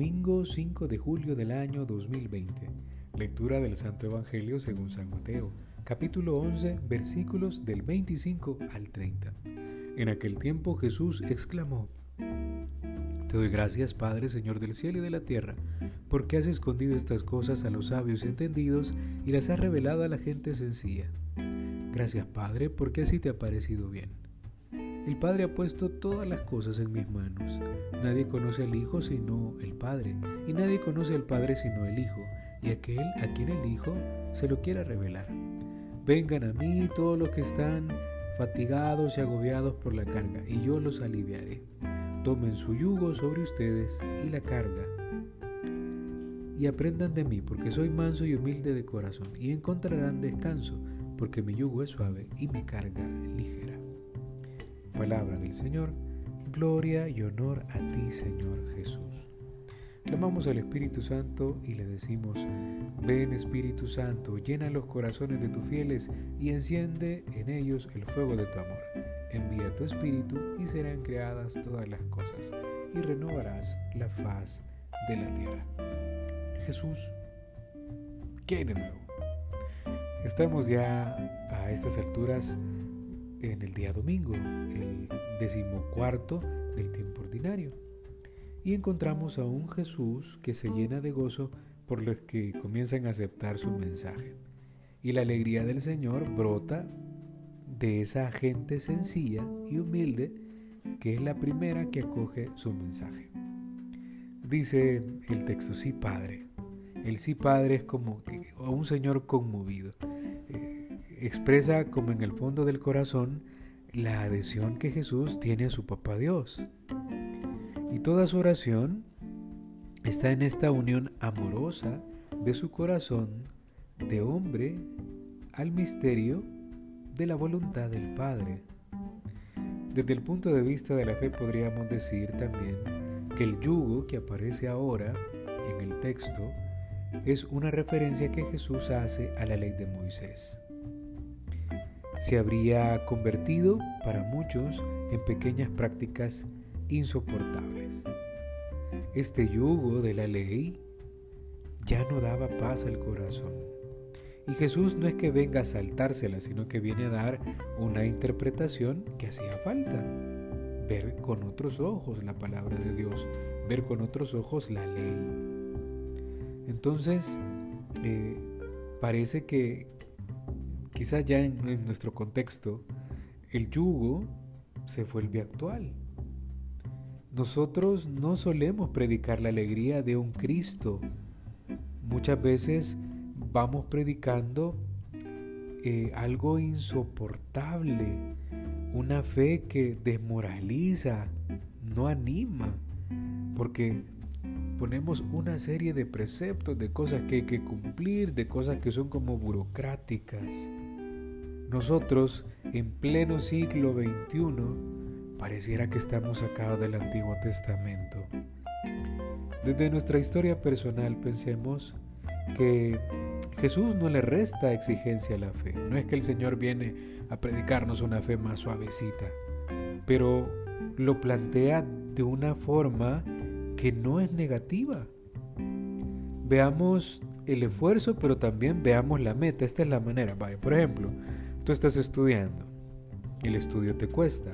Domingo 5 de julio del año 2020. Lectura del Santo Evangelio según San Mateo, capítulo 11, versículos del 25 al 30. En aquel tiempo Jesús exclamó, Te doy gracias, Padre, Señor del cielo y de la tierra, porque has escondido estas cosas a los sabios entendidos y las has revelado a la gente sencilla. Gracias, Padre, porque así te ha parecido bien. El Padre ha puesto todas las cosas en mis manos. Nadie conoce al Hijo sino el Padre, y nadie conoce al Padre sino el Hijo, y aquel a quien el Hijo se lo quiera revelar. Vengan a mí todos los que están fatigados y agobiados por la carga, y yo los aliviaré. Tomen su yugo sobre ustedes y la carga, y aprendan de mí, porque soy manso y humilde de corazón, y encontrarán descanso, porque mi yugo es suave y mi carga ligera. Palabra del Señor, gloria y honor a ti, Señor Jesús. Clamamos al Espíritu Santo y le decimos, ven Espíritu Santo, llena los corazones de tus fieles y enciende en ellos el fuego de tu amor. Envía tu Espíritu y serán creadas todas las cosas y renovarás la faz de la tierra. Jesús, ¿qué hay de nuevo? Estamos ya a estas alturas en el día domingo, el decimocuarto del tiempo ordinario. Y encontramos a un Jesús que se llena de gozo por los que comienzan a aceptar su mensaje. Y la alegría del Señor brota de esa gente sencilla y humilde que es la primera que acoge su mensaje. Dice el texto, sí Padre. El sí Padre es como a un Señor conmovido expresa como en el fondo del corazón la adhesión que Jesús tiene a su papá Dios. Y toda su oración está en esta unión amorosa de su corazón de hombre al misterio de la voluntad del Padre. Desde el punto de vista de la fe podríamos decir también que el yugo que aparece ahora en el texto es una referencia que Jesús hace a la ley de Moisés se habría convertido para muchos en pequeñas prácticas insoportables. Este yugo de la ley ya no daba paz al corazón. Y Jesús no es que venga a saltársela, sino que viene a dar una interpretación que hacía falta. Ver con otros ojos la palabra de Dios, ver con otros ojos la ley. Entonces, eh, parece que, Quizá ya en, nuestro contexto, el yugo se vuelve actual. Nosotros no solemos predicar la alegría de un Cristo. Muchas veces vamos predicando eh, algo insoportable, una fe que desmoraliza, no anima, porque ponemos una serie de preceptos, de cosas que hay que cumplir, de cosas que son como burocráticas. Nosotros, en pleno siglo XXI, pareciera que estamos sacados del Antiguo Testamento. Desde nuestra historia personal pensemos que Jesús no le resta exigencia a la fe. No es que el Señor viene a predicarnos una fe más suavecita, pero lo plantea de una forma que no es negativa. Veamos el esfuerzo, pero también veamos la meta. Esta es la manera. Vaya, por ejemplo, Tú estás estudiando, el estudio te cuesta,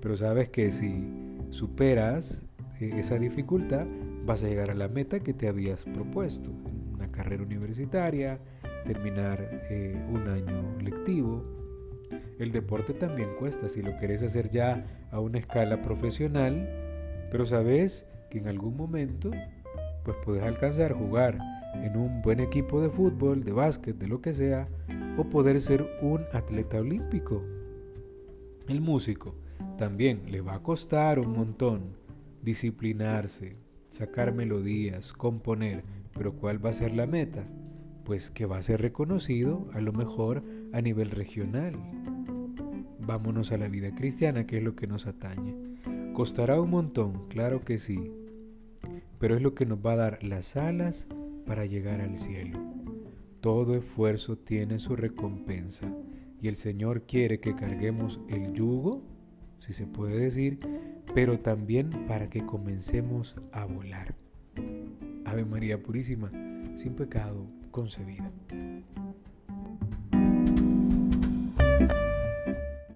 pero sabes que si superas eh, esa dificultad, vas a llegar a la meta que te habías propuesto, una carrera universitaria, terminar eh, un año lectivo. El deporte también cuesta si lo querés hacer ya a una escala profesional, pero sabes que en algún momento pues puedes alcanzar jugar en un buen equipo de fútbol, de básquet, de lo que sea, o poder ser un atleta olímpico. El músico también le va a costar un montón disciplinarse, sacar melodías, componer, pero ¿cuál va a ser la meta? Pues que va a ser reconocido a lo mejor a nivel regional. Vámonos a la vida cristiana, que es lo que nos atañe. Costará un montón, claro que sí, pero es lo que nos va a dar las alas para llegar al cielo. Todo esfuerzo tiene su recompensa y el Señor quiere que carguemos el yugo, si se puede decir, pero también para que comencemos a volar. Ave María Purísima, sin pecado concebida.